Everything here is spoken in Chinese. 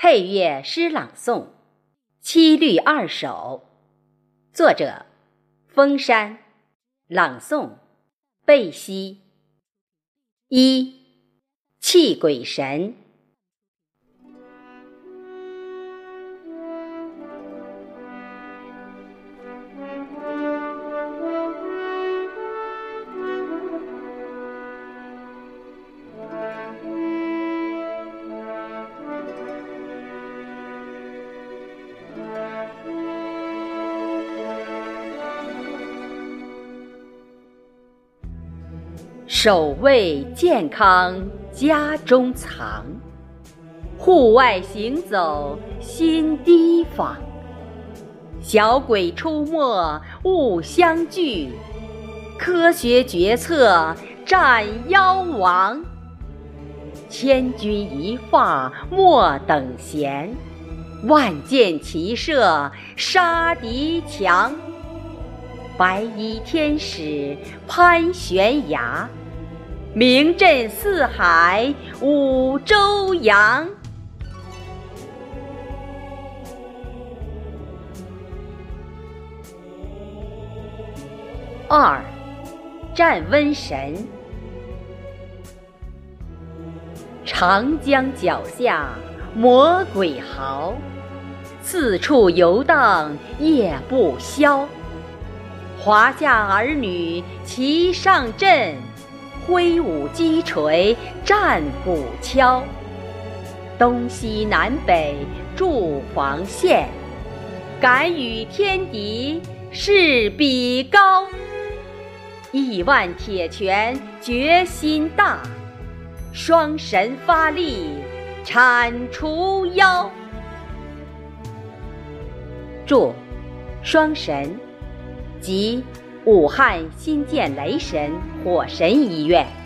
配乐诗朗诵《七律二首》，作者：封山，朗诵：贝西。一，泣鬼神。守卫健康家中藏，户外行走心提防。小鬼出没勿相聚，科学决策战妖王。千钧一发莫等闲，万箭齐射杀敌强。白衣天使攀悬崖。名震四海五洲洋。二，战瘟神。长江脚下魔鬼嚎，四处游荡夜不消。华夏儿女齐上阵。挥舞击锤战鼓敲，东西南北筑防线，敢与天敌势比高。亿万铁拳决心大，双神发力铲除妖。祝：双神，即。武汉新建雷神火神医院。